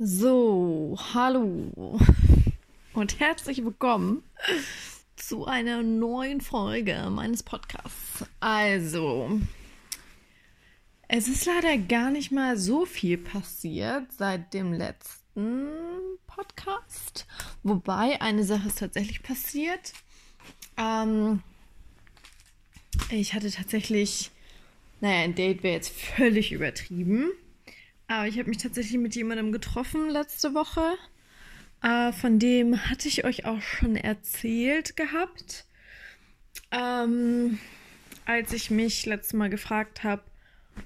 So, hallo und herzlich willkommen zu einer neuen Folge meines Podcasts. Also, es ist leider gar nicht mal so viel passiert seit dem letzten Podcast. Wobei eine Sache ist tatsächlich passiert. Ähm, ich hatte tatsächlich, naja, ein Date wäre jetzt völlig übertrieben. Aber ich habe mich tatsächlich mit jemandem getroffen letzte Woche. Äh, von dem hatte ich euch auch schon erzählt gehabt. Ähm, als ich mich letztes Mal gefragt habe,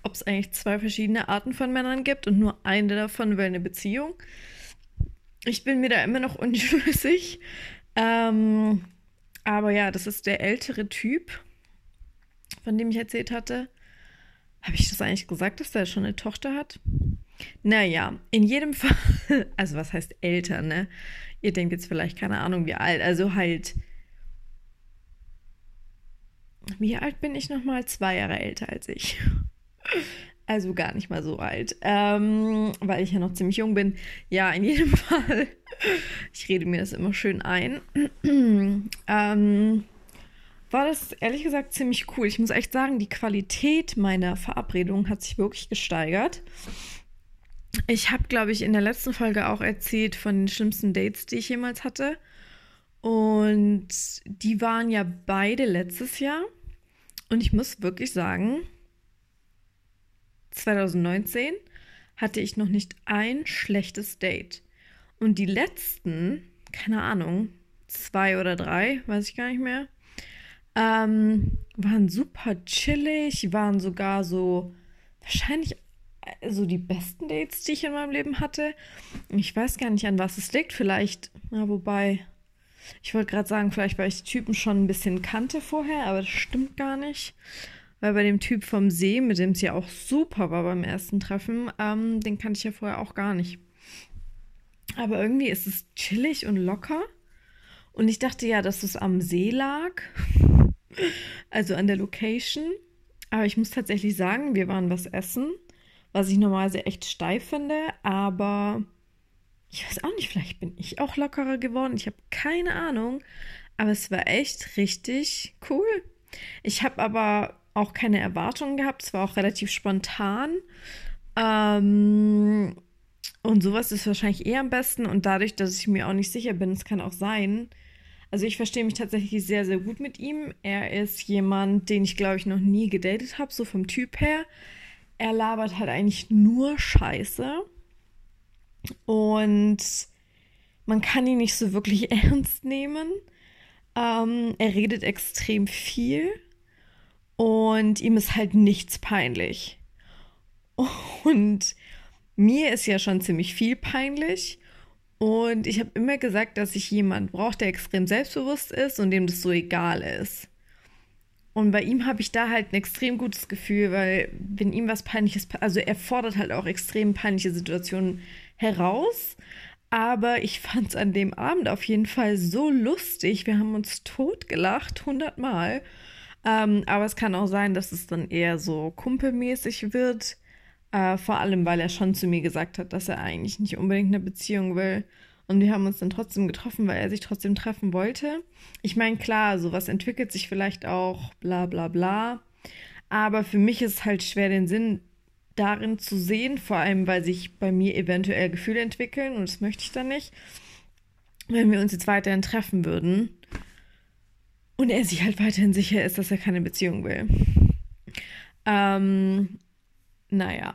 ob es eigentlich zwei verschiedene Arten von Männern gibt und nur eine davon will eine Beziehung. Ich bin mir da immer noch unschlüssig. Ähm, aber ja, das ist der ältere Typ, von dem ich erzählt hatte. Habe ich das eigentlich gesagt, dass der schon eine Tochter hat? Naja, in jedem Fall, also was heißt älter, ne? Ihr denkt jetzt vielleicht keine Ahnung, wie alt, also halt. Wie alt bin ich nochmal? Zwei Jahre älter als ich. Also gar nicht mal so alt, ähm, weil ich ja noch ziemlich jung bin. Ja, in jedem Fall. Ich rede mir das immer schön ein. ähm, war das ehrlich gesagt ziemlich cool. Ich muss echt sagen, die Qualität meiner Verabredung hat sich wirklich gesteigert. Ich habe, glaube ich, in der letzten Folge auch erzählt von den schlimmsten Dates, die ich jemals hatte. Und die waren ja beide letztes Jahr. Und ich muss wirklich sagen, 2019 hatte ich noch nicht ein schlechtes Date. Und die letzten, keine Ahnung, zwei oder drei, weiß ich gar nicht mehr, ähm, waren super chillig, waren sogar so wahrscheinlich so die besten Dates, die ich in meinem Leben hatte. Ich weiß gar nicht, an was es liegt. Vielleicht, ja, wobei, ich wollte gerade sagen, vielleicht weil ich die Typen schon ein bisschen kannte vorher, aber das stimmt gar nicht. Weil bei dem Typ vom See, mit dem es ja auch super war beim ersten Treffen, ähm, den kannte ich ja vorher auch gar nicht. Aber irgendwie ist es chillig und locker. Und ich dachte ja, dass es am See lag. also an der Location. Aber ich muss tatsächlich sagen, wir waren was essen was ich normalerweise echt steif finde, aber ich weiß auch nicht, vielleicht bin ich auch lockerer geworden. Ich habe keine Ahnung, aber es war echt richtig cool. Ich habe aber auch keine Erwartungen gehabt. Es war auch relativ spontan. Ähm, und sowas ist wahrscheinlich eher am besten. Und dadurch, dass ich mir auch nicht sicher bin, es kann auch sein. Also ich verstehe mich tatsächlich sehr, sehr gut mit ihm. Er ist jemand, den ich, glaube ich, noch nie gedatet habe, so vom Typ her er labert halt eigentlich nur Scheiße. Und man kann ihn nicht so wirklich ernst nehmen. Ähm, er redet extrem viel. Und ihm ist halt nichts peinlich. Und mir ist ja schon ziemlich viel peinlich. Und ich habe immer gesagt, dass ich jemanden brauche, der extrem selbstbewusst ist und dem das so egal ist. Und bei ihm habe ich da halt ein extrem gutes Gefühl, weil wenn ihm was peinliches, also er fordert halt auch extrem peinliche Situationen heraus. Aber ich fand es an dem Abend auf jeden Fall so lustig. Wir haben uns totgelacht, hundertmal. Ähm, aber es kann auch sein, dass es dann eher so kumpelmäßig wird. Äh, vor allem, weil er schon zu mir gesagt hat, dass er eigentlich nicht unbedingt eine Beziehung will. Und wir haben uns dann trotzdem getroffen, weil er sich trotzdem treffen wollte. Ich meine, klar, sowas entwickelt sich vielleicht auch, bla bla bla. Aber für mich ist es halt schwer, den Sinn darin zu sehen, vor allem, weil sich bei mir eventuell Gefühle entwickeln und das möchte ich dann nicht, wenn wir uns jetzt weiterhin treffen würden und er sich halt weiterhin sicher ist, dass er keine Beziehung will. Ähm, naja.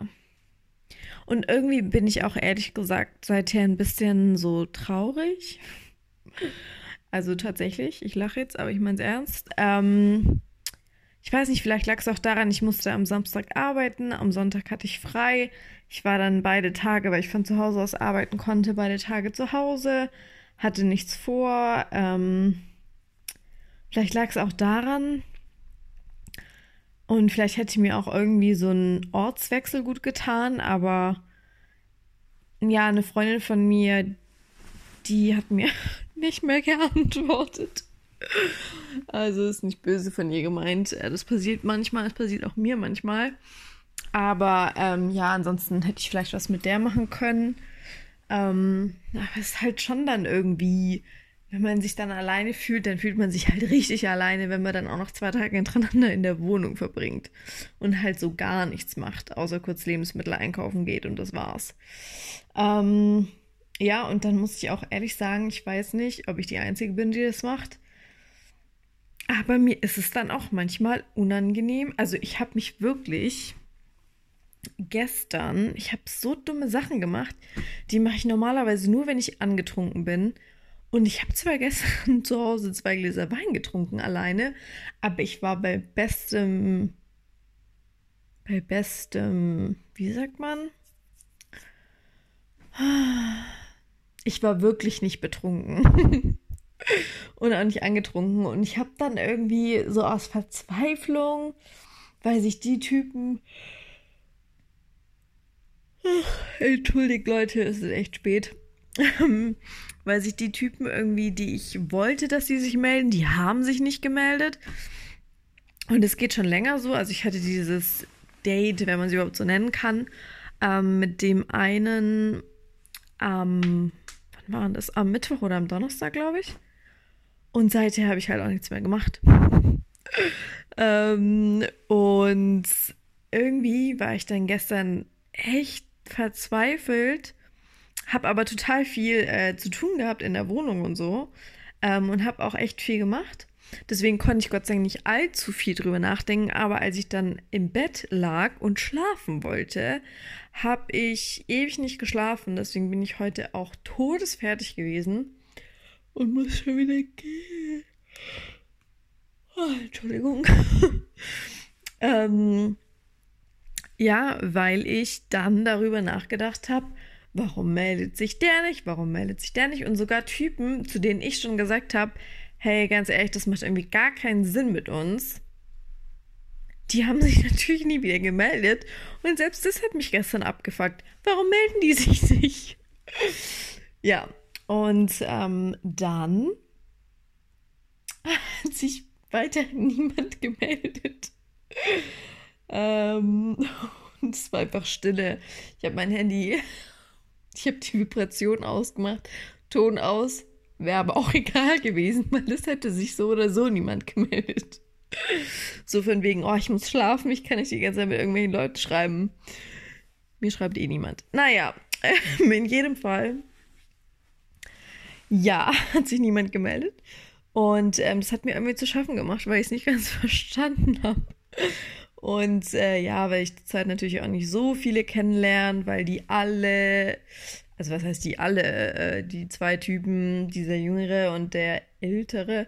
Und irgendwie bin ich auch ehrlich gesagt seither ein bisschen so traurig. Also tatsächlich, ich lache jetzt, aber ich meine es ernst. Ähm, ich weiß nicht, vielleicht lag es auch daran, ich musste am Samstag arbeiten, am Sonntag hatte ich frei. Ich war dann beide Tage, weil ich von zu Hause aus arbeiten konnte, beide Tage zu Hause, hatte nichts vor. Ähm, vielleicht lag es auch daran. Und vielleicht hätte mir auch irgendwie so ein Ortswechsel gut getan, aber ja, eine Freundin von mir, die hat mir nicht mehr geantwortet. Also ist nicht böse von ihr gemeint. Äh, das passiert manchmal, das passiert auch mir manchmal. Aber ähm, ja, ansonsten hätte ich vielleicht was mit der machen können. Ähm, aber es ist halt schon dann irgendwie, wenn man sich dann alleine fühlt, dann fühlt man sich halt richtig alleine, wenn man dann auch noch zwei Tage hintereinander in der Wohnung verbringt und halt so gar nichts macht, außer kurz Lebensmittel einkaufen geht und das war's. Ähm, ja, und dann muss ich auch ehrlich sagen, ich weiß nicht, ob ich die Einzige bin, die das macht. Aber mir ist es dann auch manchmal unangenehm. Also ich habe mich wirklich gestern, ich habe so dumme Sachen gemacht, die mache ich normalerweise nur, wenn ich angetrunken bin. Und ich habe zwar gestern zu Hause zwei Gläser Wein getrunken alleine, aber ich war bei bestem, bei bestem, wie sagt man? Ich war wirklich nicht betrunken. und auch nicht angetrunken. Und ich habe dann irgendwie so aus Verzweiflung, weil sich die Typen. Ach, entschuldigt, Leute, es ist echt spät. Weil sich die Typen irgendwie, die ich wollte, dass sie sich melden, die haben sich nicht gemeldet. Und es geht schon länger so. Also ich hatte dieses Date, wenn man sie überhaupt so nennen kann, ähm, mit dem einen am, ähm, wann war das? Am Mittwoch oder am Donnerstag, glaube ich. Und seither habe ich halt auch nichts mehr gemacht. ähm, und irgendwie war ich dann gestern echt verzweifelt, habe aber total viel äh, zu tun gehabt in der Wohnung und so ähm, und habe auch echt viel gemacht. Deswegen konnte ich Gott sei Dank nicht allzu viel drüber nachdenken, aber als ich dann im Bett lag und schlafen wollte, habe ich ewig nicht geschlafen. Deswegen bin ich heute auch todesfertig gewesen und muss schon wieder gehen. Oh, Entschuldigung. ähm, ja, weil ich dann darüber nachgedacht habe, warum meldet sich der nicht, warum meldet sich der nicht und sogar Typen, zu denen ich schon gesagt habe, hey, ganz ehrlich, das macht irgendwie gar keinen Sinn mit uns. Die haben sich natürlich nie wieder gemeldet und selbst das hat mich gestern abgefuckt. Warum melden die sich nicht? ja, und ähm, dann hat sich weiter niemand gemeldet. ähm, und es war einfach Stille. Ich habe mein Handy, ich habe die Vibration ausgemacht, Ton aus, wäre aber auch egal gewesen, weil es hätte sich so oder so niemand gemeldet. So von wegen, oh, ich muss schlafen, ich kann nicht die ganze Zeit mit irgendwelchen Leuten schreiben. Mir schreibt eh niemand. Naja, in jedem Fall ja, hat sich niemand gemeldet. Und ähm, das hat mir irgendwie zu schaffen gemacht, weil ich es nicht ganz verstanden habe. Und äh, ja, weil ich die Zeit natürlich auch nicht so viele kennenlernen, weil die alle, also was heißt die alle, äh, die zwei Typen, dieser Jüngere und der Ältere,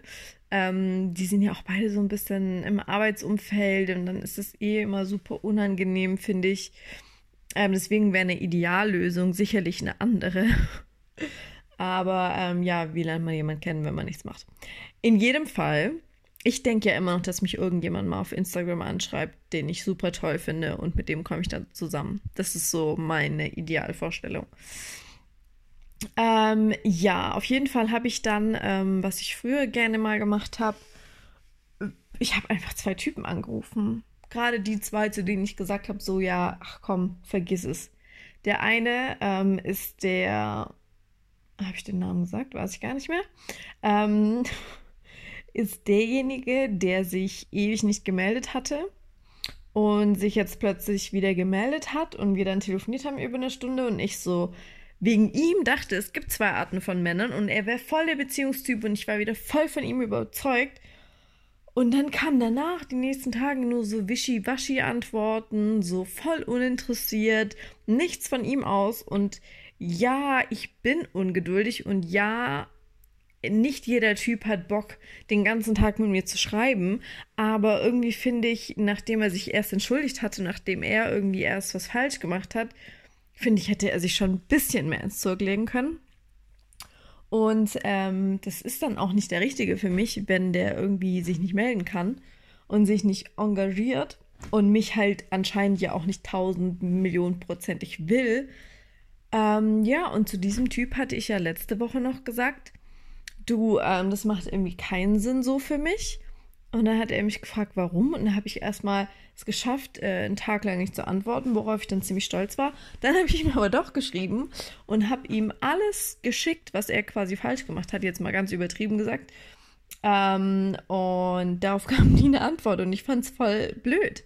ähm, die sind ja auch beide so ein bisschen im Arbeitsumfeld und dann ist es eh immer super unangenehm, finde ich. Ähm, deswegen wäre eine Ideallösung sicherlich eine andere. Aber ähm, ja, wie lernt man jemanden kennen, wenn man nichts macht? In jedem Fall, ich denke ja immer noch, dass mich irgendjemand mal auf Instagram anschreibt, den ich super toll finde und mit dem komme ich dann zusammen. Das ist so meine Idealvorstellung. Ähm, ja, auf jeden Fall habe ich dann, ähm, was ich früher gerne mal gemacht habe, ich habe einfach zwei Typen angerufen. Gerade die zwei, zu denen ich gesagt habe, so ja, ach komm, vergiss es. Der eine ähm, ist der habe ich den Namen gesagt? Weiß ich gar nicht mehr. Ähm, ist derjenige, der sich ewig nicht gemeldet hatte und sich jetzt plötzlich wieder gemeldet hat und wir dann telefoniert haben über eine Stunde und ich so wegen ihm dachte, es gibt zwei Arten von Männern und er wäre voll der Beziehungstyp und ich war wieder voll von ihm überzeugt. Und dann kam danach die nächsten Tage nur so wischiwaschi Antworten, so voll uninteressiert, nichts von ihm aus und ja, ich bin ungeduldig und ja, nicht jeder Typ hat Bock, den ganzen Tag mit mir zu schreiben, aber irgendwie finde ich, nachdem er sich erst entschuldigt hatte, nachdem er irgendwie erst was falsch gemacht hat, finde ich, hätte er sich schon ein bisschen mehr ins Zeug legen können. Und ähm, das ist dann auch nicht der Richtige für mich, wenn der irgendwie sich nicht melden kann und sich nicht engagiert und mich halt anscheinend ja auch nicht tausend Millionen prozentig will, ähm, ja, und zu diesem Typ hatte ich ja letzte Woche noch gesagt, du, ähm, das macht irgendwie keinen Sinn so für mich. Und dann hat er mich gefragt, warum. Und dann habe ich erstmal es geschafft, äh, einen Tag lang nicht zu antworten, worauf ich dann ziemlich stolz war. Dann habe ich ihm aber doch geschrieben und habe ihm alles geschickt, was er quasi falsch gemacht hat, jetzt mal ganz übertrieben gesagt. Ähm, und darauf kam nie eine Antwort und ich fand es voll blöd.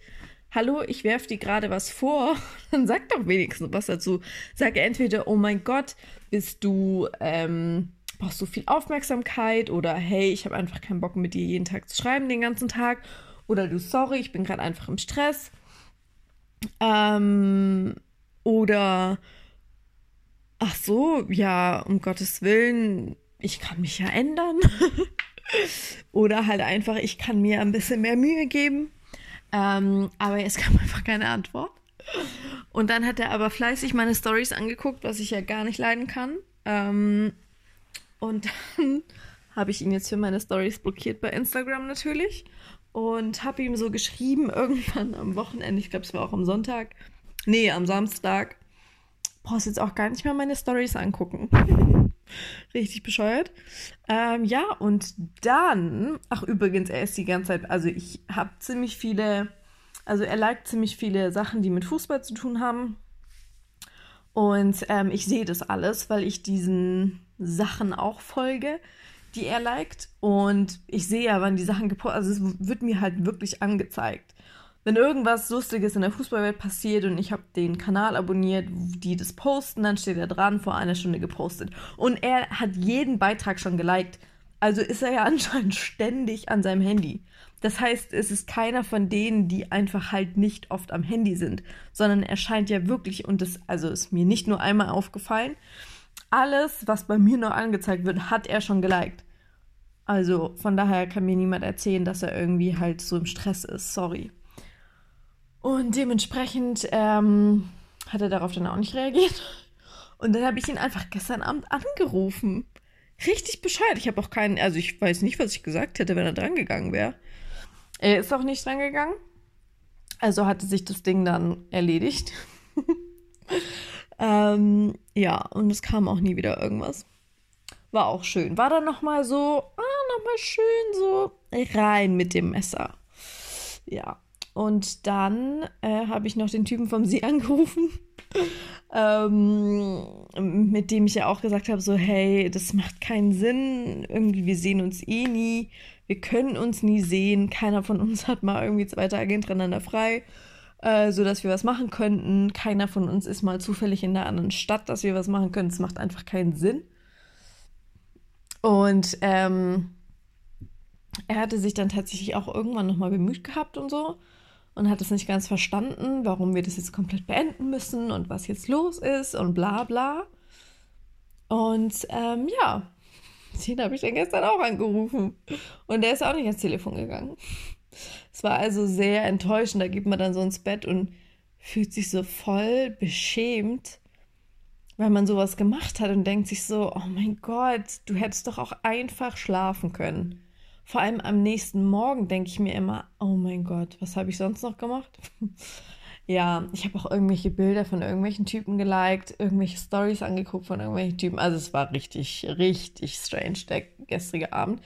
Hallo, ich werfe dir gerade was vor, dann sag doch wenigstens was dazu. Sag entweder, oh mein Gott, bist du, ähm, brauchst du viel Aufmerksamkeit oder hey, ich habe einfach keinen Bock mit dir jeden Tag zu schreiben, den ganzen Tag. Oder du, sorry, ich bin gerade einfach im Stress. Ähm, oder, ach so, ja, um Gottes Willen, ich kann mich ja ändern. Oder halt einfach, ich kann mir ein bisschen mehr Mühe geben. Ähm, aber es kam einfach keine Antwort. Und dann hat er aber fleißig meine Stories angeguckt, was ich ja gar nicht leiden kann. Ähm, und dann habe ich ihn jetzt für meine Stories blockiert bei Instagram natürlich. Und habe ihm so geschrieben, irgendwann am Wochenende, ich glaube, es war auch am Sonntag, nee, am Samstag, brauchst jetzt auch gar nicht mehr meine Stories angucken. Richtig bescheuert. Ähm, ja, und dann, ach übrigens, er ist die ganze Zeit, also ich habe ziemlich viele, also er liked ziemlich viele Sachen, die mit Fußball zu tun haben. Und ähm, ich sehe das alles, weil ich diesen Sachen auch folge, die er liked. Und ich sehe ja, wann die Sachen gepostet, also es wird mir halt wirklich angezeigt wenn irgendwas Lustiges in der Fußballwelt passiert und ich habe den Kanal abonniert, die das posten, dann steht er dran, vor einer Stunde gepostet. Und er hat jeden Beitrag schon geliked. Also ist er ja anscheinend ständig an seinem Handy. Das heißt, es ist keiner von denen, die einfach halt nicht oft am Handy sind, sondern er scheint ja wirklich, und das also ist mir nicht nur einmal aufgefallen, alles, was bei mir noch angezeigt wird, hat er schon geliked. Also von daher kann mir niemand erzählen, dass er irgendwie halt so im Stress ist. Sorry. Und dementsprechend ähm, hat er darauf dann auch nicht reagiert. Und dann habe ich ihn einfach gestern Abend angerufen. Richtig bescheuert. Ich habe auch keinen, also ich weiß nicht, was ich gesagt hätte, wenn er drangegangen wäre. Er ist auch nicht drangegangen. Also hatte sich das Ding dann erledigt. Ähm, ja, und es kam auch nie wieder irgendwas. War auch schön. War dann nochmal so, ah, nochmal schön so rein mit dem Messer. Ja, und dann äh, habe ich noch den Typen vom See angerufen, ähm, mit dem ich ja auch gesagt habe, so, hey, das macht keinen Sinn, irgendwie, wir sehen uns eh nie, wir können uns nie sehen, keiner von uns hat mal irgendwie zwei Tage hintereinander frei, äh, sodass wir was machen könnten, keiner von uns ist mal zufällig in einer anderen Stadt, dass wir was machen können, es macht einfach keinen Sinn. Und ähm, er hatte sich dann tatsächlich auch irgendwann nochmal bemüht gehabt und so und hat es nicht ganz verstanden, warum wir das jetzt komplett beenden müssen und was jetzt los ist und bla bla. Und ähm, ja, den habe ich dann gestern auch angerufen. Und der ist auch nicht ans Telefon gegangen. Es war also sehr enttäuschend. Da geht man dann so ins Bett und fühlt sich so voll beschämt, weil man sowas gemacht hat und denkt sich so, oh mein Gott, du hättest doch auch einfach schlafen können. Vor allem am nächsten Morgen denke ich mir immer, oh mein Gott, was habe ich sonst noch gemacht? ja, ich habe auch irgendwelche Bilder von irgendwelchen Typen geliked, irgendwelche Stories angeguckt von irgendwelchen Typen. Also es war richtig, richtig strange, der gestrige Abend.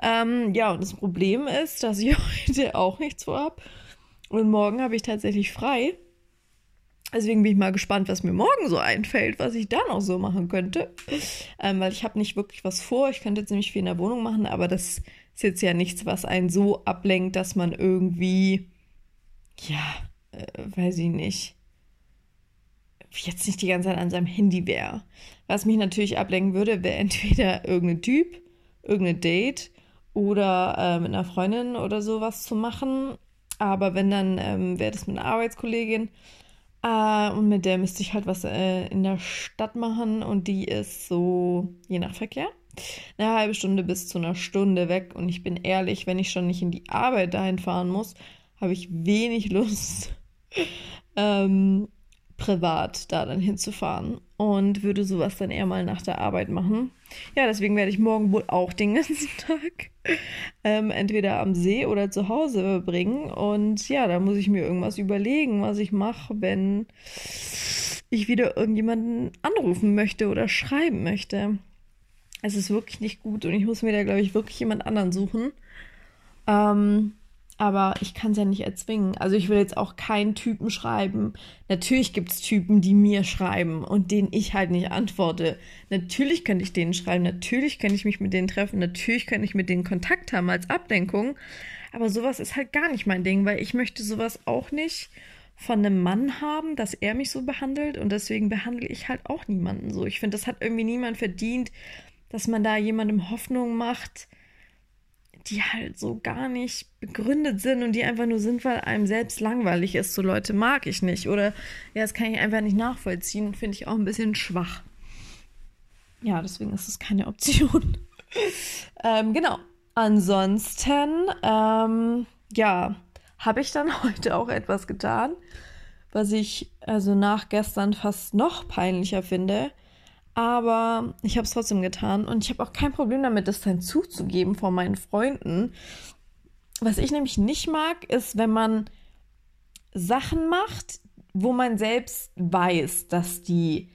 Ähm, ja, und das Problem ist, dass ich heute auch nichts vorhab. Und morgen habe ich tatsächlich frei. Deswegen bin ich mal gespannt, was mir morgen so einfällt, was ich dann auch so machen könnte. Ähm, weil ich habe nicht wirklich was vor. Ich könnte jetzt nämlich viel in der Wohnung machen, aber das ist jetzt ja nichts, was einen so ablenkt, dass man irgendwie, ja, äh, weiß ich nicht, jetzt nicht die ganze Zeit an seinem Handy wäre. Was mich natürlich ablenken würde, wäre entweder irgendein Typ, irgendein Date oder äh, mit einer Freundin oder sowas zu machen. Aber wenn, dann ähm, wäre das mit einer Arbeitskollegin. Äh, und mit der müsste ich halt was äh, in der Stadt machen und die ist so je nach Verkehr eine halbe Stunde bis zu einer Stunde weg. Und ich bin ehrlich, wenn ich schon nicht in die Arbeit dahin fahren muss, habe ich wenig Lust, ähm, privat da dann hinzufahren. Und würde sowas dann eher mal nach der Arbeit machen. Ja, deswegen werde ich morgen wohl auch den ganzen Tag ähm, entweder am See oder zu Hause verbringen. Und ja, da muss ich mir irgendwas überlegen, was ich mache, wenn ich wieder irgendjemanden anrufen möchte oder schreiben möchte. Es ist wirklich nicht gut und ich muss mir da, glaube ich, wirklich jemand anderen suchen. Ähm, aber ich kann es ja nicht erzwingen. Also ich will jetzt auch keinen Typen schreiben. Natürlich gibt es Typen, die mir schreiben und denen ich halt nicht antworte. Natürlich könnte ich denen schreiben, natürlich könnte ich mich mit denen treffen, natürlich könnte ich mit denen Kontakt haben als Ablenkung. Aber sowas ist halt gar nicht mein Ding, weil ich möchte sowas auch nicht von einem Mann haben, dass er mich so behandelt und deswegen behandle ich halt auch niemanden so. Ich finde, das hat irgendwie niemand verdient, dass man da jemandem Hoffnung macht, die halt so gar nicht begründet sind und die einfach nur sind, weil einem selbst langweilig ist. So Leute mag ich nicht. Oder ja, das kann ich einfach nicht nachvollziehen. Finde ich auch ein bisschen schwach. Ja, deswegen ist es keine Option. ähm, genau. Ansonsten, ähm, ja, habe ich dann heute auch etwas getan, was ich also nach gestern fast noch peinlicher finde. Aber ich habe es trotzdem getan und ich habe auch kein Problem damit, das dann zuzugeben vor meinen Freunden. Was ich nämlich nicht mag, ist, wenn man Sachen macht, wo man selbst weiß, dass die,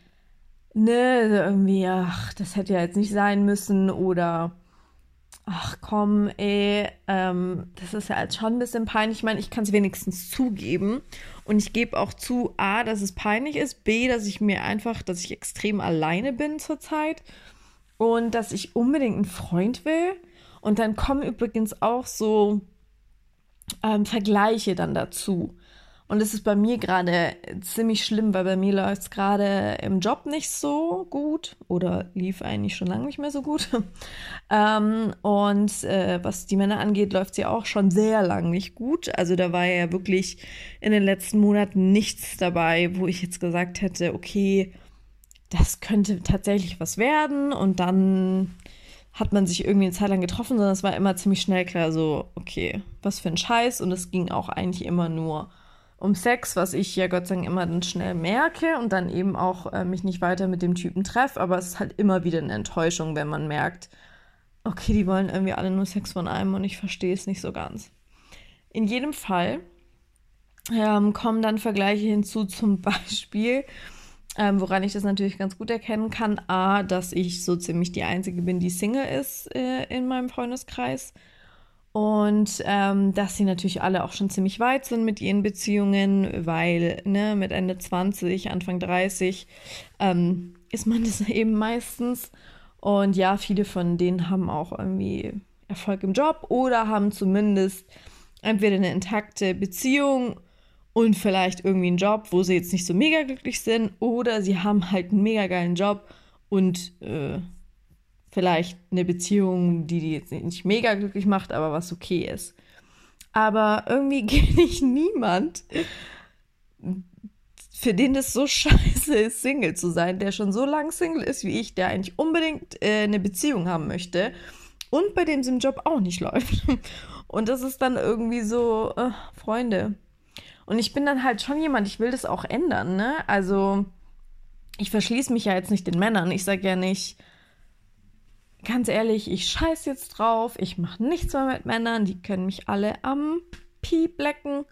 ne, irgendwie, ach, das hätte ja jetzt nicht sein müssen oder ach komm, ey, ähm, das ist ja jetzt schon ein bisschen peinlich. Ich meine, ich kann es wenigstens zugeben. Und ich gebe auch zu, A, dass es peinlich ist, B, dass ich mir einfach, dass ich extrem alleine bin zurzeit und dass ich unbedingt einen Freund will. Und dann kommen übrigens auch so ähm, Vergleiche dann dazu. Und es ist bei mir gerade ziemlich schlimm, weil bei mir läuft es gerade im Job nicht so gut oder lief eigentlich schon lange nicht mehr so gut. ähm, und äh, was die Männer angeht, läuft sie auch schon sehr lang nicht gut. Also da war ja wirklich in den letzten Monaten nichts dabei, wo ich jetzt gesagt hätte, okay, das könnte tatsächlich was werden. Und dann hat man sich irgendwie eine Zeit lang getroffen, sondern es war immer ziemlich schnell klar, so, okay, was für ein Scheiß. Und es ging auch eigentlich immer nur um Sex, was ich ja Gott sei Dank immer dann schnell merke und dann eben auch äh, mich nicht weiter mit dem Typen treffe. Aber es ist halt immer wieder eine Enttäuschung, wenn man merkt, okay, die wollen irgendwie alle nur Sex von einem und ich verstehe es nicht so ganz. In jedem Fall ähm, kommen dann Vergleiche hinzu, zum Beispiel, ähm, woran ich das natürlich ganz gut erkennen kann, a, dass ich so ziemlich die Einzige bin, die Single ist äh, in meinem Freundeskreis und ähm, dass sie natürlich alle auch schon ziemlich weit sind mit ihren Beziehungen, weil ne, mit Ende 20, Anfang 30 ähm, ist man das eben meistens. Und ja, viele von denen haben auch irgendwie Erfolg im Job oder haben zumindest entweder eine intakte Beziehung und vielleicht irgendwie einen Job, wo sie jetzt nicht so mega glücklich sind, oder sie haben halt einen mega geilen Job und äh, vielleicht eine Beziehung, die die jetzt nicht mega glücklich macht, aber was okay ist. Aber irgendwie kenne ich niemand, für den das so scheiße ist, Single zu sein, der schon so lang Single ist wie ich, der eigentlich unbedingt äh, eine Beziehung haben möchte und bei dem es im Job auch nicht läuft. Und das ist dann irgendwie so, äh, Freunde. Und ich bin dann halt schon jemand, ich will das auch ändern, ne? Also, ich verschließe mich ja jetzt nicht den Männern. Ich sage ja nicht, ganz ehrlich, ich scheiß jetzt drauf, ich mache nichts mehr mit Männern, die können mich alle am Piep lecken.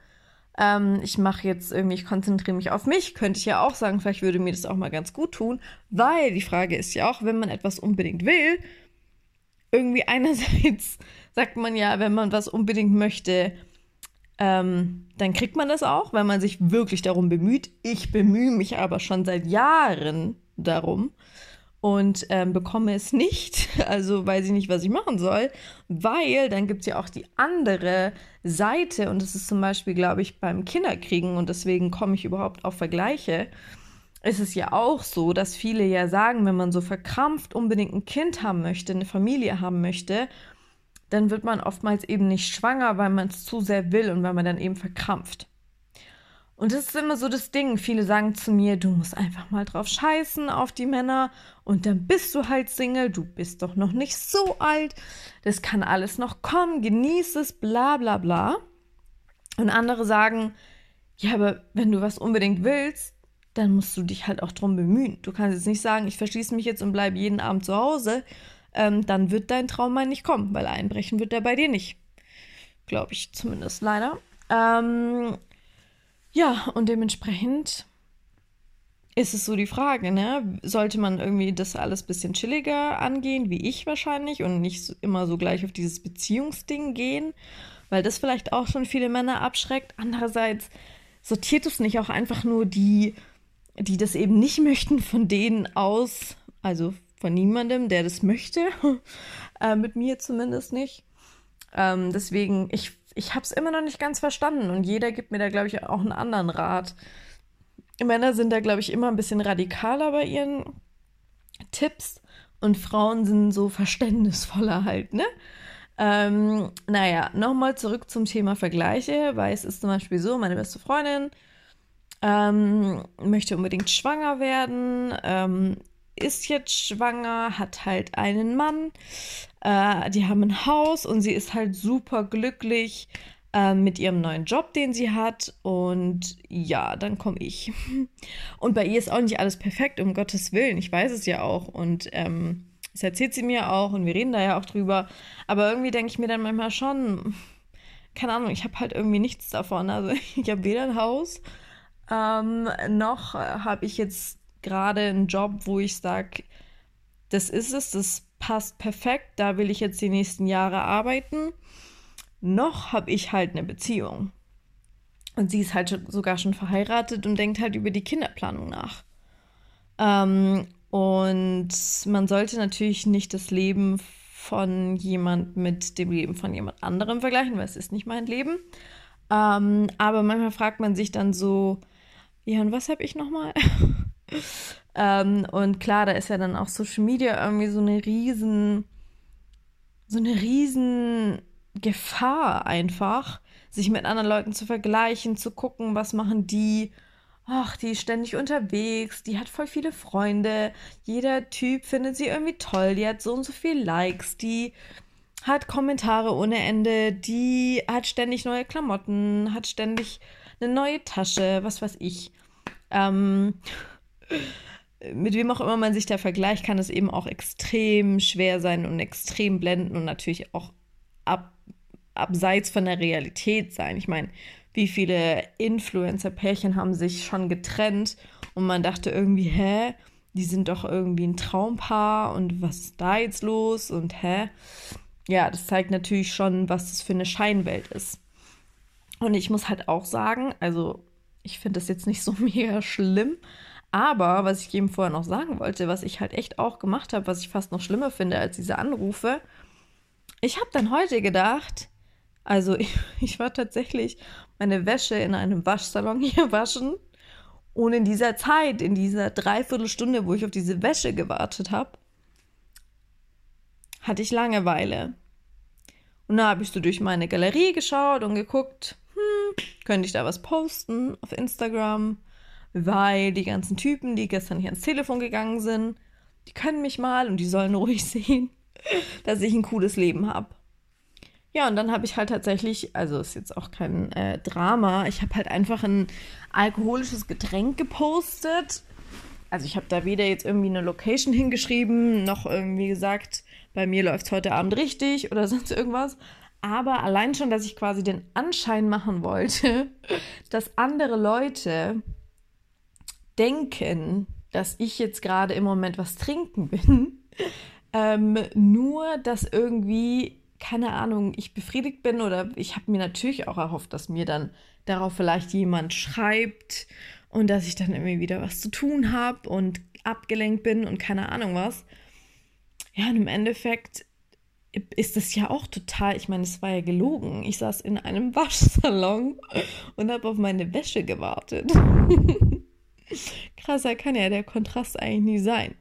Ähm, ich mache jetzt irgendwie, ich konzentriere mich auf mich, könnte ich ja auch sagen, vielleicht würde mir das auch mal ganz gut tun, weil die Frage ist ja auch, wenn man etwas unbedingt will, irgendwie einerseits sagt man ja, wenn man was unbedingt möchte, ähm, dann kriegt man das auch, wenn man sich wirklich darum bemüht. Ich bemühe mich aber schon seit Jahren darum und ähm, bekomme es nicht. Also weiß ich nicht, was ich machen soll, weil dann gibt es ja auch die andere Seite und das ist zum Beispiel, glaube ich, beim Kinderkriegen und deswegen komme ich überhaupt auf Vergleiche. Ist es ja auch so, dass viele ja sagen, wenn man so verkrampft unbedingt ein Kind haben möchte, eine Familie haben möchte, dann wird man oftmals eben nicht schwanger, weil man es zu sehr will und weil man dann eben verkrampft. Und das ist immer so das Ding. Viele sagen zu mir, du musst einfach mal drauf scheißen auf die Männer und dann bist du halt Single. Du bist doch noch nicht so alt. Das kann alles noch kommen. Genieß es, bla bla bla. Und andere sagen, ja, aber wenn du was unbedingt willst, dann musst du dich halt auch drum bemühen. Du kannst jetzt nicht sagen, ich verschließe mich jetzt und bleibe jeden Abend zu Hause. Ähm, dann wird dein Traum mal nicht kommen, weil einbrechen wird er bei dir nicht. Glaube ich zumindest leider. Ähm, ja, und dementsprechend ist es so die Frage, ne? Sollte man irgendwie das alles ein bisschen chilliger angehen, wie ich wahrscheinlich, und nicht immer so gleich auf dieses Beziehungsding gehen, weil das vielleicht auch schon viele Männer abschreckt. Andererseits sortiert es nicht auch einfach nur die, die das eben nicht möchten, von denen aus, also von niemandem, der das möchte, äh, mit mir zumindest nicht. Ähm, deswegen, ich, ich habe es immer noch nicht ganz verstanden und jeder gibt mir da, glaube ich, auch einen anderen Rat. Männer sind da, glaube ich, immer ein bisschen radikaler bei ihren Tipps und Frauen sind so verständnisvoller halt, ne? Ähm, naja, nochmal zurück zum Thema Vergleiche, weil es ist zum Beispiel so, meine beste Freundin ähm, möchte unbedingt schwanger werden, ähm, ist jetzt schwanger, hat halt einen Mann, äh, die haben ein Haus und sie ist halt super glücklich äh, mit ihrem neuen Job, den sie hat. Und ja, dann komme ich. Und bei ihr ist auch nicht alles perfekt, um Gottes Willen. Ich weiß es ja auch. Und ähm, das erzählt sie mir auch und wir reden da ja auch drüber. Aber irgendwie denke ich mir dann manchmal schon, keine Ahnung, ich habe halt irgendwie nichts davon. Also ich habe weder ein Haus, ähm, noch habe ich jetzt gerade einen Job, wo ich sage, das ist es, das passt perfekt, da will ich jetzt die nächsten Jahre arbeiten. Noch habe ich halt eine Beziehung. Und sie ist halt sogar schon verheiratet und denkt halt über die Kinderplanung nach. Ähm, und man sollte natürlich nicht das Leben von jemand mit dem Leben von jemand anderem vergleichen, weil es ist nicht mein Leben. Ähm, aber manchmal fragt man sich dann so, ja, und was habe ich nochmal? ähm, und klar, da ist ja dann auch Social Media irgendwie so eine riesen, so eine riesen Gefahr einfach, sich mit anderen Leuten zu vergleichen, zu gucken, was machen die. Ach, die ist ständig unterwegs, die hat voll viele Freunde, jeder Typ findet sie irgendwie toll, die hat so und so viele Likes, die hat Kommentare ohne Ende, die hat ständig neue Klamotten, hat ständig eine neue Tasche, was weiß ich. Ähm, mit wem auch immer man sich da vergleicht, kann es eben auch extrem schwer sein und extrem blenden und natürlich auch ab, abseits von der Realität sein. Ich meine, wie viele Influencer-Pärchen haben sich schon getrennt und man dachte irgendwie, hä, die sind doch irgendwie ein Traumpaar und was ist da jetzt los und hä? Ja, das zeigt natürlich schon, was das für eine Scheinwelt ist. Und ich muss halt auch sagen, also ich finde das jetzt nicht so mega schlimm. Aber was ich eben vorher noch sagen wollte, was ich halt echt auch gemacht habe, was ich fast noch schlimmer finde als diese Anrufe, ich habe dann heute gedacht, also ich, ich, war tatsächlich meine Wäsche in einem Waschsalon hier waschen und in dieser Zeit, in dieser Dreiviertelstunde, wo ich auf diese Wäsche gewartet habe, hatte ich Langeweile. Und da habe ich so durch meine Galerie geschaut und geguckt, könnte ich da was posten auf Instagram, weil die ganzen Typen, die gestern hier ans Telefon gegangen sind, die können mich mal und die sollen ruhig sehen, dass ich ein cooles Leben habe. Ja, und dann habe ich halt tatsächlich, also ist jetzt auch kein äh, Drama, ich habe halt einfach ein alkoholisches Getränk gepostet. Also ich habe da weder jetzt irgendwie eine Location hingeschrieben, noch irgendwie gesagt, bei mir läuft es heute Abend richtig oder sonst irgendwas, aber allein schon, dass ich quasi den Anschein machen wollte, dass andere Leute denken, dass ich jetzt gerade im Moment was trinken bin, ähm, nur dass irgendwie, keine Ahnung, ich befriedigt bin oder ich habe mir natürlich auch erhofft, dass mir dann darauf vielleicht jemand schreibt und dass ich dann irgendwie wieder was zu tun habe und abgelenkt bin und keine Ahnung was. Ja, und im Endeffekt ist das ja auch total, ich meine, es war ja gelogen. Ich saß in einem Waschsalon und habe auf meine Wäsche gewartet. Krasser kann ja der Kontrast eigentlich nie sein.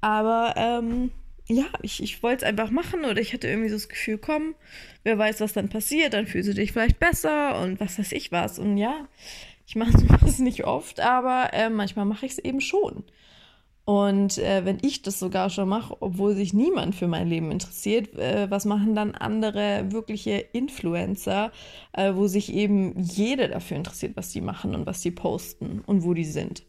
Aber ähm, ja, ich, ich wollte es einfach machen oder ich hatte irgendwie so das Gefühl, komm, wer weiß, was dann passiert, dann fühlst du dich vielleicht besser und was weiß ich was. Und ja, ich mache sowas nicht oft, aber äh, manchmal mache ich es eben schon. Und äh, wenn ich das sogar schon mache, obwohl sich niemand für mein Leben interessiert, äh, was machen dann andere wirkliche Influencer, äh, wo sich eben jeder dafür interessiert, was die machen und was die posten und wo die sind.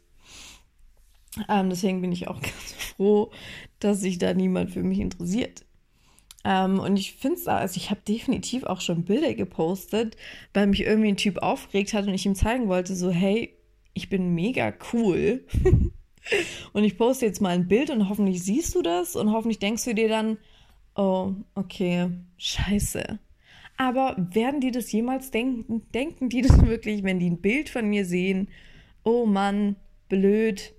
Ähm, deswegen bin ich auch ganz froh, dass sich da niemand für mich interessiert. Ähm, und ich finde es, also ich habe definitiv auch schon Bilder gepostet, weil mich irgendwie ein Typ aufgeregt hat und ich ihm zeigen wollte, so, hey, ich bin mega cool. und ich poste jetzt mal ein Bild und hoffentlich siehst du das und hoffentlich denkst du dir dann, oh, okay, scheiße. Aber werden die das jemals denken? Denken die das wirklich, wenn die ein Bild von mir sehen? Oh Mann, blöd.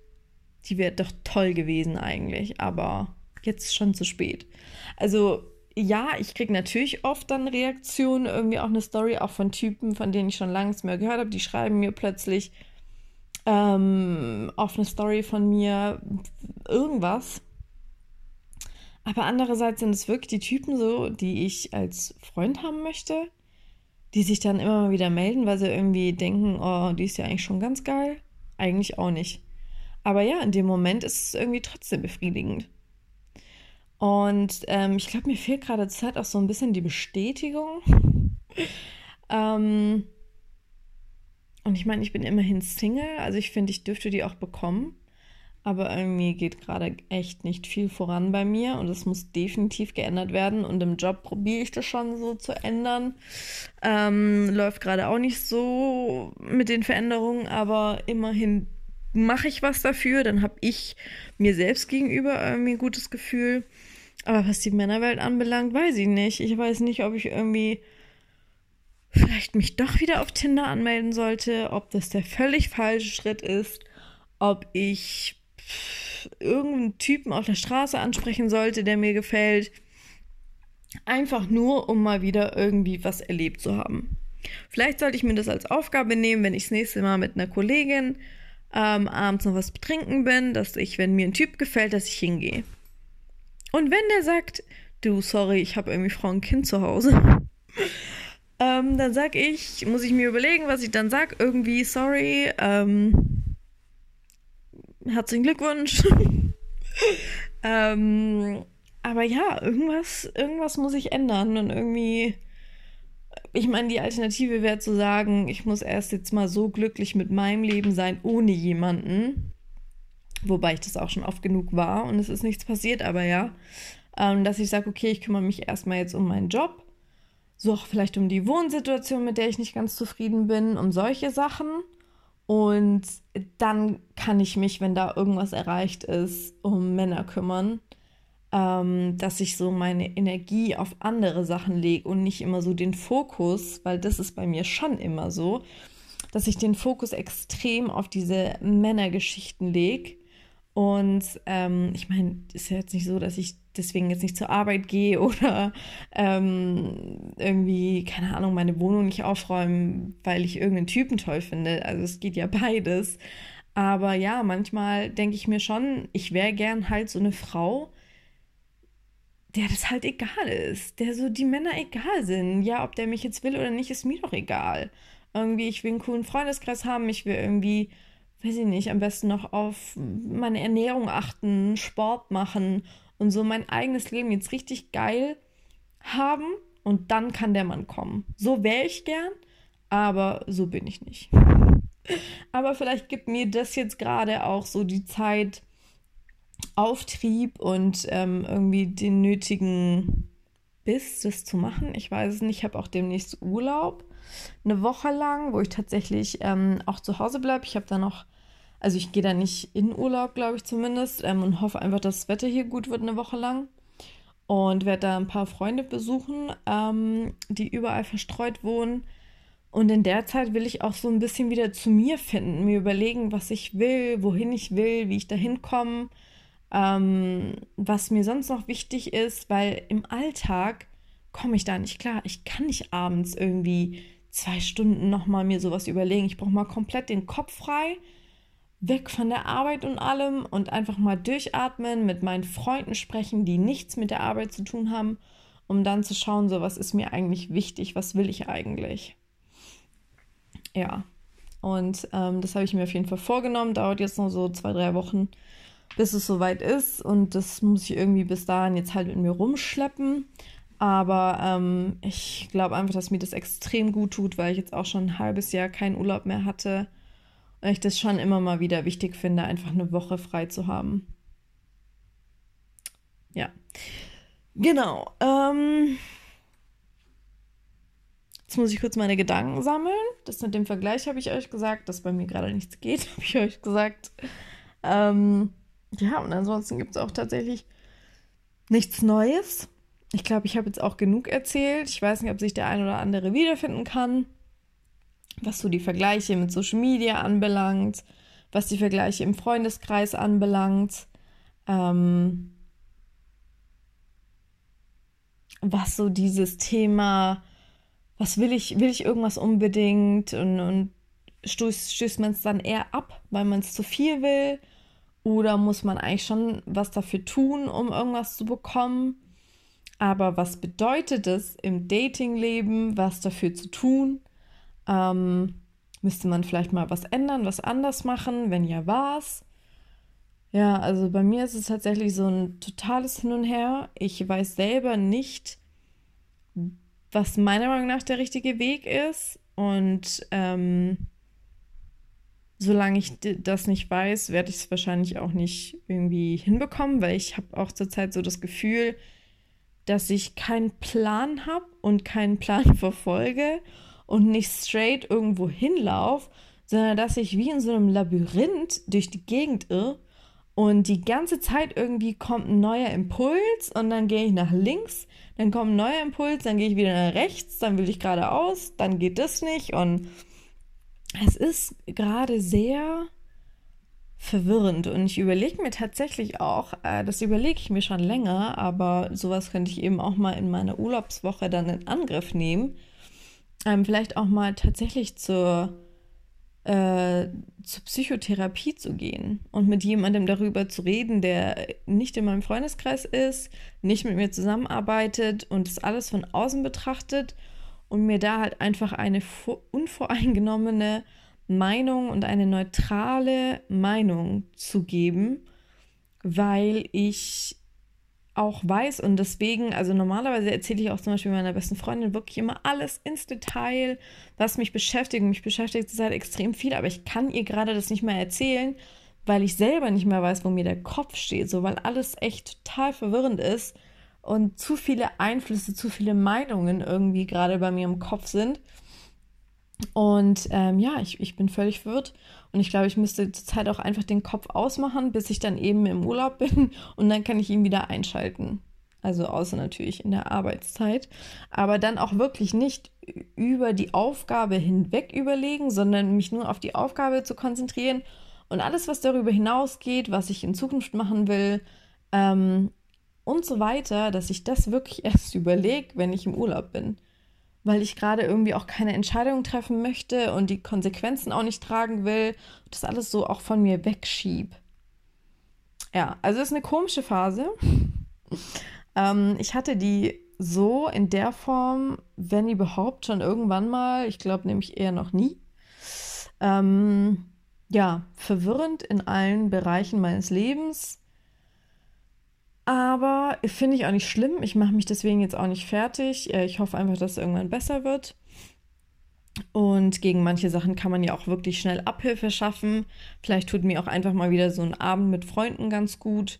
Die wäre doch toll gewesen eigentlich, aber jetzt schon zu spät. Also ja, ich kriege natürlich oft dann Reaktionen, irgendwie auch eine Story, auch von Typen, von denen ich schon lange nichts mehr gehört habe. Die schreiben mir plötzlich ähm, auf eine Story von mir irgendwas. Aber andererseits sind es wirklich die Typen so, die ich als Freund haben möchte, die sich dann immer mal wieder melden, weil sie irgendwie denken, oh, die ist ja eigentlich schon ganz geil. Eigentlich auch nicht. Aber ja, in dem Moment ist es irgendwie trotzdem befriedigend. Und ähm, ich glaube, mir fehlt gerade Zeit auch so ein bisschen die Bestätigung. ähm, und ich meine, ich bin immerhin Single, also ich finde, ich dürfte die auch bekommen. Aber irgendwie geht gerade echt nicht viel voran bei mir und es muss definitiv geändert werden. Und im Job probiere ich das schon so zu ändern. Ähm, läuft gerade auch nicht so mit den Veränderungen, aber immerhin mache ich was dafür. Dann habe ich mir selbst gegenüber irgendwie ein gutes Gefühl. Aber was die Männerwelt anbelangt, weiß ich nicht. Ich weiß nicht, ob ich irgendwie vielleicht mich doch wieder auf Tinder anmelden sollte, ob das der völlig falsche Schritt ist, ob ich irgendeinen Typen auf der Straße ansprechen sollte, der mir gefällt. Einfach nur, um mal wieder irgendwie was erlebt zu haben. Vielleicht sollte ich mir das als Aufgabe nehmen, wenn ich das nächste Mal mit einer Kollegin ähm, abends noch was betrinken bin, dass ich, wenn mir ein Typ gefällt, dass ich hingehe. Und wenn der sagt, du, sorry, ich habe irgendwie Frau und Kind zu Hause, ähm, dann sag ich, muss ich mir überlegen, was ich dann sag. Irgendwie, sorry, ähm, herzlichen Glückwunsch. ähm, aber ja, irgendwas, irgendwas muss ich ändern und irgendwie. Ich meine, die Alternative wäre zu sagen, ich muss erst jetzt mal so glücklich mit meinem Leben sein, ohne jemanden. Wobei ich das auch schon oft genug war und es ist nichts passiert, aber ja, ähm, dass ich sage, okay, ich kümmere mich erstmal jetzt um meinen Job, so auch vielleicht um die Wohnsituation, mit der ich nicht ganz zufrieden bin, um solche Sachen. Und dann kann ich mich, wenn da irgendwas erreicht ist, um Männer kümmern, ähm, dass ich so meine Energie auf andere Sachen lege und nicht immer so den Fokus, weil das ist bei mir schon immer so, dass ich den Fokus extrem auf diese Männergeschichten lege und ähm, ich meine, ist ja jetzt nicht so, dass ich deswegen jetzt nicht zur Arbeit gehe oder ähm, irgendwie, keine Ahnung, meine Wohnung nicht aufräumen, weil ich irgendeinen Typen toll finde. Also es geht ja beides. Aber ja, manchmal denke ich mir schon, ich wäre gern halt so eine Frau, der das halt egal ist, der so die Männer egal sind. Ja, ob der mich jetzt will oder nicht, ist mir doch egal. Irgendwie, ich will einen coolen Freundeskreis haben, ich will irgendwie weiß ich nicht, am besten noch auf meine Ernährung achten, Sport machen und so mein eigenes Leben jetzt richtig geil haben und dann kann der Mann kommen. So wäre ich gern, aber so bin ich nicht. Aber vielleicht gibt mir das jetzt gerade auch so die Zeit, Auftrieb und ähm, irgendwie den nötigen Biss, das zu machen. Ich weiß es nicht, ich habe auch demnächst Urlaub eine Woche lang, wo ich tatsächlich ähm, auch zu Hause bleibe. Ich habe da noch, also ich gehe da nicht in Urlaub, glaube ich zumindest, ähm, und hoffe einfach, dass das Wetter hier gut wird eine Woche lang. Und werde da ein paar Freunde besuchen, ähm, die überall verstreut wohnen. Und in der Zeit will ich auch so ein bisschen wieder zu mir finden, mir überlegen, was ich will, wohin ich will, wie ich da hinkomme, ähm, was mir sonst noch wichtig ist, weil im Alltag komme ich da nicht klar. Ich kann nicht abends irgendwie zwei Stunden nochmal mir sowas überlegen. Ich brauche mal komplett den Kopf frei, weg von der Arbeit und allem und einfach mal durchatmen, mit meinen Freunden sprechen, die nichts mit der Arbeit zu tun haben, um dann zu schauen, so was ist mir eigentlich wichtig, was will ich eigentlich. Ja, und ähm, das habe ich mir auf jeden Fall vorgenommen. Dauert jetzt noch so zwei, drei Wochen, bis es soweit ist. Und das muss ich irgendwie bis dahin jetzt halt mit mir rumschleppen. Aber ähm, ich glaube einfach, dass mir das extrem gut tut, weil ich jetzt auch schon ein halbes Jahr keinen Urlaub mehr hatte. Und ich das schon immer mal wieder wichtig finde, einfach eine Woche frei zu haben. Ja. Genau. Ähm, Jetzt muss ich kurz meine Gedanken sammeln. Das mit dem Vergleich habe ich euch gesagt, dass bei mir gerade nichts geht, habe ich euch gesagt. Ähm, ja, und ansonsten gibt es auch tatsächlich nichts Neues. Ich glaube, ich habe jetzt auch genug erzählt. Ich weiß nicht, ob sich der ein oder andere wiederfinden kann, was so die Vergleiche mit Social Media anbelangt, was die Vergleiche im Freundeskreis anbelangt. Ähm, was so dieses Thema was will ich, will ich irgendwas unbedingt und, und stößt, stößt man es dann eher ab, weil man es zu viel will? Oder muss man eigentlich schon was dafür tun, um irgendwas zu bekommen? Aber was bedeutet es im Datingleben, was dafür zu tun? Ähm, müsste man vielleicht mal was ändern, was anders machen? Wenn ja, was? Ja, also bei mir ist es tatsächlich so ein totales Hin und Her. Ich weiß selber nicht, was meiner Meinung nach der richtige Weg ist. Und ähm, solange ich das nicht weiß, werde ich es wahrscheinlich auch nicht irgendwie hinbekommen, weil ich habe auch zurzeit so das Gefühl, dass ich keinen Plan habe und keinen Plan verfolge und nicht straight irgendwo hinlaufe, sondern dass ich wie in so einem Labyrinth durch die Gegend irre und die ganze Zeit irgendwie kommt ein neuer Impuls und dann gehe ich nach links, dann kommt ein neuer Impuls, dann gehe ich wieder nach rechts, dann will ich geradeaus, dann geht das nicht. Und es ist gerade sehr verwirrend. Und ich überlege mir tatsächlich auch, äh, das überlege ich mir schon länger, aber sowas könnte ich eben auch mal in meiner Urlaubswoche dann in Angriff nehmen. Ähm, vielleicht auch mal tatsächlich zur äh, zur Psychotherapie zu gehen und mit jemandem darüber zu reden, der nicht in meinem Freundeskreis ist, nicht mit mir zusammenarbeitet und das alles von außen betrachtet und mir da halt einfach eine unvoreingenommene Meinung und eine neutrale Meinung zu geben, weil ich auch weiß und deswegen, also normalerweise erzähle ich auch zum Beispiel meiner besten Freundin wirklich immer alles ins Detail, was mich beschäftigt. Mich beschäftigt zurzeit extrem viel, aber ich kann ihr gerade das nicht mehr erzählen, weil ich selber nicht mehr weiß, wo mir der Kopf steht, so weil alles echt total verwirrend ist und zu viele Einflüsse, zu viele Meinungen irgendwie gerade bei mir im Kopf sind. Und ähm, ja, ich, ich bin völlig verwirrt. Und ich glaube, ich müsste zurzeit auch einfach den Kopf ausmachen, bis ich dann eben im Urlaub bin. Und dann kann ich ihn wieder einschalten. Also außer natürlich in der Arbeitszeit. Aber dann auch wirklich nicht über die Aufgabe hinweg überlegen, sondern mich nur auf die Aufgabe zu konzentrieren. Und alles, was darüber hinausgeht, was ich in Zukunft machen will ähm, und so weiter, dass ich das wirklich erst überlege, wenn ich im Urlaub bin weil ich gerade irgendwie auch keine Entscheidung treffen möchte und die Konsequenzen auch nicht tragen will. Das alles so auch von mir wegschieb. Ja, also es ist eine komische Phase. ähm, ich hatte die so in der Form, wenn überhaupt, schon irgendwann mal. Ich glaube nämlich eher noch nie. Ähm, ja, verwirrend in allen Bereichen meines Lebens. Aber finde ich auch nicht schlimm. Ich mache mich deswegen jetzt auch nicht fertig. Äh, ich hoffe einfach, dass es irgendwann besser wird. Und gegen manche Sachen kann man ja auch wirklich schnell Abhilfe schaffen. Vielleicht tut mir auch einfach mal wieder so ein Abend mit Freunden ganz gut.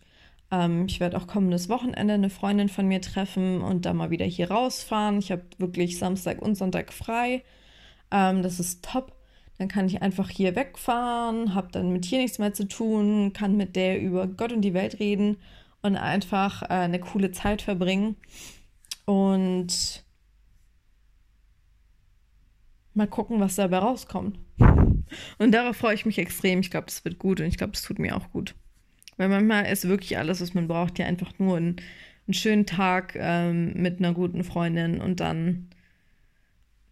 Ähm, ich werde auch kommendes Wochenende eine Freundin von mir treffen und dann mal wieder hier rausfahren. Ich habe wirklich Samstag und Sonntag frei. Ähm, das ist top. Dann kann ich einfach hier wegfahren, habe dann mit hier nichts mehr zu tun, kann mit der über Gott und die Welt reden und einfach äh, eine coole Zeit verbringen. Und mal gucken, was dabei rauskommt. Und darauf freue ich mich extrem. Ich glaube, das wird gut und ich glaube, es tut mir auch gut. Weil manchmal ist wirklich alles, was man braucht, ja einfach nur ein, einen schönen Tag ähm, mit einer guten Freundin und dann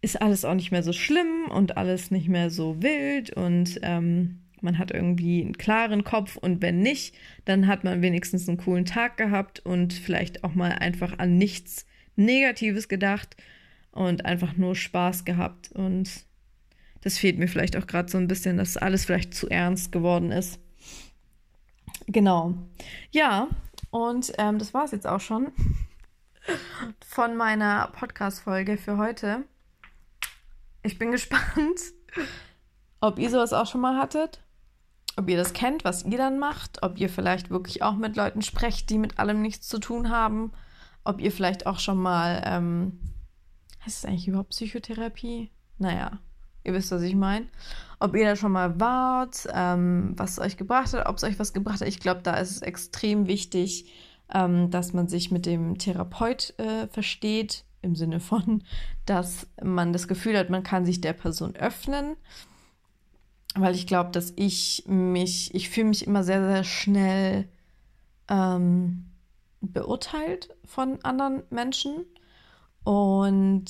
ist alles auch nicht mehr so schlimm und alles nicht mehr so wild und ähm, man hat irgendwie einen klaren Kopf und wenn nicht, dann hat man wenigstens einen coolen Tag gehabt und vielleicht auch mal einfach an nichts Negatives gedacht und einfach nur Spaß gehabt. Und das fehlt mir vielleicht auch gerade so ein bisschen, dass alles vielleicht zu ernst geworden ist. Genau. Ja, und ähm, das war es jetzt auch schon von meiner Podcast-Folge für heute. Ich bin gespannt, ob ihr sowas auch schon mal hattet ob ihr das kennt, was ihr dann macht, ob ihr vielleicht wirklich auch mit Leuten sprecht, die mit allem nichts zu tun haben, ob ihr vielleicht auch schon mal ähm, heißt es eigentlich überhaupt Psychotherapie? Naja, ihr wisst, was ich meine. Ob ihr da schon mal wart, ähm, was euch gebracht hat, ob es euch was gebracht hat. Ich glaube, da ist es extrem wichtig, ähm, dass man sich mit dem Therapeut äh, versteht, im Sinne von, dass man das Gefühl hat, man kann sich der Person öffnen. Weil ich glaube, dass ich mich, ich fühle mich immer sehr, sehr schnell ähm, beurteilt von anderen Menschen. Und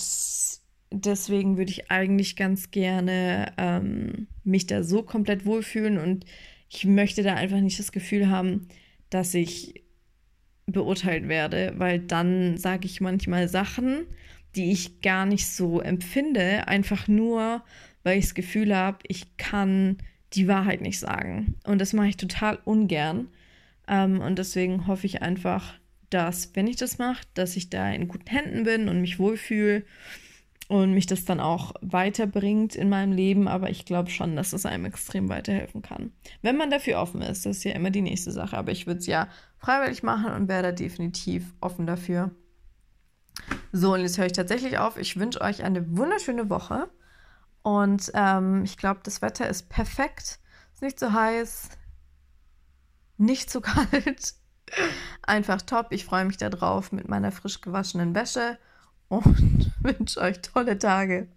deswegen würde ich eigentlich ganz gerne ähm, mich da so komplett wohlfühlen. Und ich möchte da einfach nicht das Gefühl haben, dass ich beurteilt werde, weil dann sage ich manchmal Sachen, die ich gar nicht so empfinde, einfach nur, weil ich das Gefühl habe, ich kann die Wahrheit nicht sagen. Und das mache ich total ungern. Ähm, und deswegen hoffe ich einfach, dass, wenn ich das mache, dass ich da in guten Händen bin und mich wohlfühle und mich das dann auch weiterbringt in meinem Leben. Aber ich glaube schon, dass es einem extrem weiterhelfen kann. Wenn man dafür offen ist, das ist ja immer die nächste Sache. Aber ich würde es ja freiwillig machen und wäre da definitiv offen dafür. So, und jetzt höre ich tatsächlich auf. Ich wünsche euch eine wunderschöne Woche. Und ähm, ich glaube, das Wetter ist perfekt. Ist nicht so heiß, nicht so kalt. Einfach top. Ich freue mich darauf mit meiner frisch gewaschenen Wäsche und wünsche euch tolle Tage.